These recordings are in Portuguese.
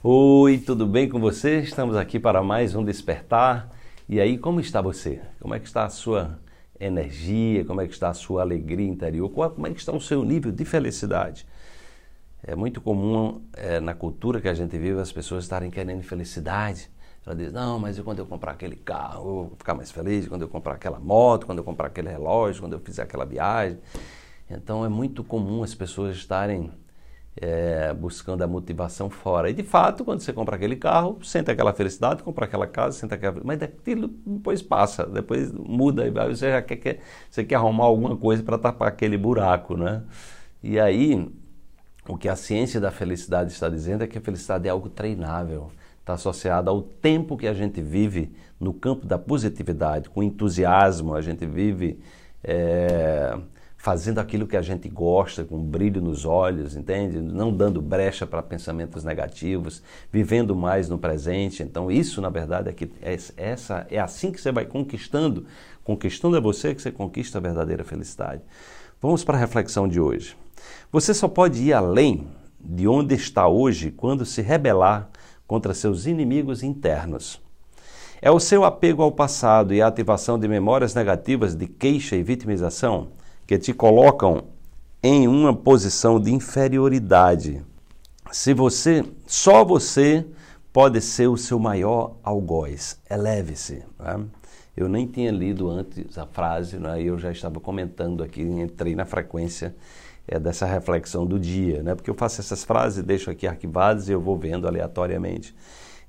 Oi, tudo bem com você? Estamos aqui para mais um despertar. E aí, como está você? Como é que está a sua energia? Como é que está a sua alegria interior? Como é que está o seu nível de felicidade? É muito comum é, na cultura que a gente vive as pessoas estarem querendo felicidade. Ela diz, não, mas eu, quando eu comprar aquele carro, eu vou ficar mais feliz. Quando eu comprar aquela moto, quando eu comprar aquele relógio, quando eu fizer aquela viagem. Então é muito comum as pessoas estarem é, buscando a motivação fora. E de fato, quando você compra aquele carro, sente aquela felicidade, compra aquela casa, sente aquela mas aquilo depois passa, depois muda, e você já quer, quer, você quer arrumar alguma coisa para tapar aquele buraco, né? E aí, o que a ciência da felicidade está dizendo é que a felicidade é algo treinável, está associada ao tempo que a gente vive no campo da positividade, com entusiasmo, a gente vive. É, fazendo aquilo que a gente gosta, com brilho nos olhos, entende? Não dando brecha para pensamentos negativos, vivendo mais no presente. Então, isso, na verdade, é que é, essa é assim que você vai conquistando, conquistando é você que você conquista a verdadeira felicidade. Vamos para a reflexão de hoje. Você só pode ir além de onde está hoje quando se rebelar contra seus inimigos internos. É o seu apego ao passado e a ativação de memórias negativas de queixa e vitimização que te colocam em uma posição de inferioridade. Se você, só você pode ser o seu maior algoz. Eleve-se. Né? Eu nem tinha lido antes a frase, né? eu já estava comentando aqui, entrei na frequência é, dessa reflexão do dia, né? porque eu faço essas frases, deixo aqui arquivadas e eu vou vendo aleatoriamente.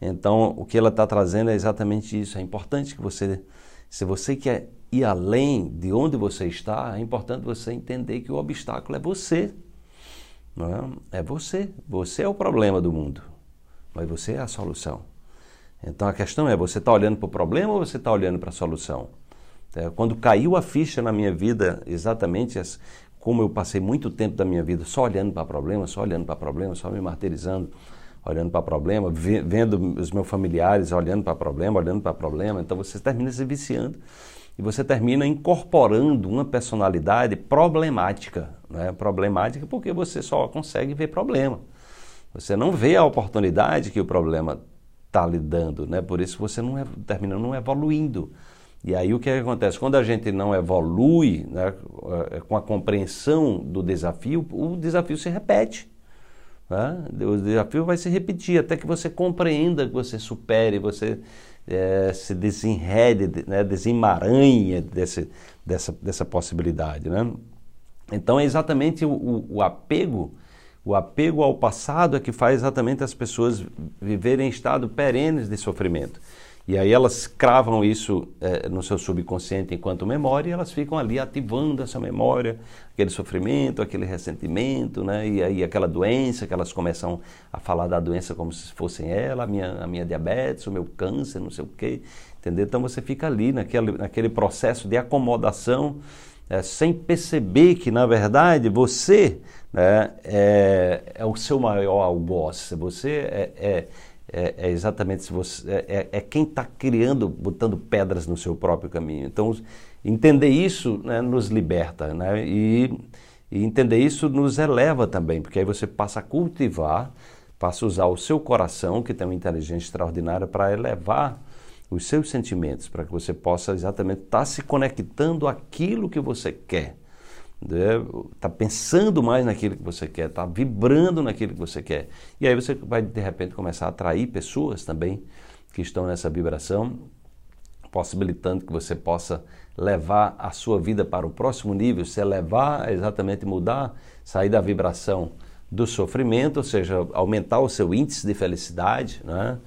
Então, o que ela está trazendo é exatamente isso. É importante que você, se você quer ir além de onde você está, é importante você entender que o obstáculo é você. Não é? é você. Você é o problema do mundo, mas você é a solução. Então a questão é: você está olhando para o problema ou você está olhando para a solução? É, quando caiu a ficha na minha vida, exatamente como eu passei muito tempo da minha vida só olhando para problema, só olhando para problema, só me martirizando, olhando para problema, vendo os meus familiares olhando para problema, olhando para problema, então você termina se viciando e você termina incorporando uma personalidade problemática. Né? Problemática porque você só consegue ver problema. Você não vê a oportunidade que o problema está lhe dando, né? por isso você não é, termina não evoluindo. E aí o que, é acontece? Quando a gente não evolui né, é, com a compreensão do desafio, o desafio se repete. Né? O desafio vai se repetir até que você compreenda, que você supere, você é, se desenrede, né, desemaranha desse, dessa, dessa possibilidade. Né? Então é exatamente o, o, o, apego, o apego ao passado é que faz exatamente as pessoas viverem em estado perenes de sofrimento. E aí elas cravam isso é, no seu subconsciente enquanto memória e elas ficam ali ativando essa memória, aquele sofrimento, aquele ressentimento, né? E aí aquela doença que elas começam a falar da doença como se fossem ela, a minha, a minha diabetes, o meu câncer, não sei o quê, entendeu? Então você fica ali naquele, naquele processo de acomodação é, sem perceber que, na verdade, você né, é, é o seu maior algoz, você é, é é, é exatamente se você é, é, é quem está criando, botando pedras no seu próprio caminho. Então, entender isso né, nos liberta, né? E, e, entender isso nos eleva também, porque aí você passa a cultivar, passa a usar o seu coração, que tem uma inteligência extraordinária, para elevar os seus sentimentos, para que você possa exatamente estar tá se conectando àquilo que você quer está né? pensando mais naquilo que você quer, está vibrando naquilo que você quer. E aí você vai de repente começar a atrair pessoas também que estão nessa vibração, possibilitando que você possa levar a sua vida para o próximo nível, se elevar, exatamente mudar, sair da vibração do sofrimento, ou seja, aumentar o seu índice de felicidade, né?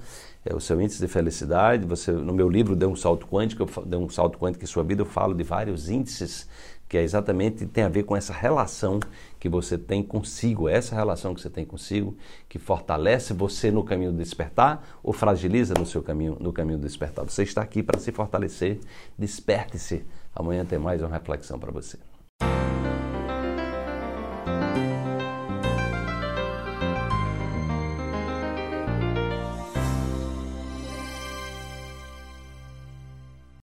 É o seu índice de felicidade. Você, no meu livro, deu um salto quântico, eu, deu um salto quântico em sua vida, eu falo de vários índices que é exatamente tem a ver com essa relação que você tem consigo, essa relação que você tem consigo, que fortalece você no caminho do despertar ou fragiliza no seu caminho, no caminho do despertar. Você está aqui para se fortalecer, desperte-se. Amanhã tem mais uma reflexão para você.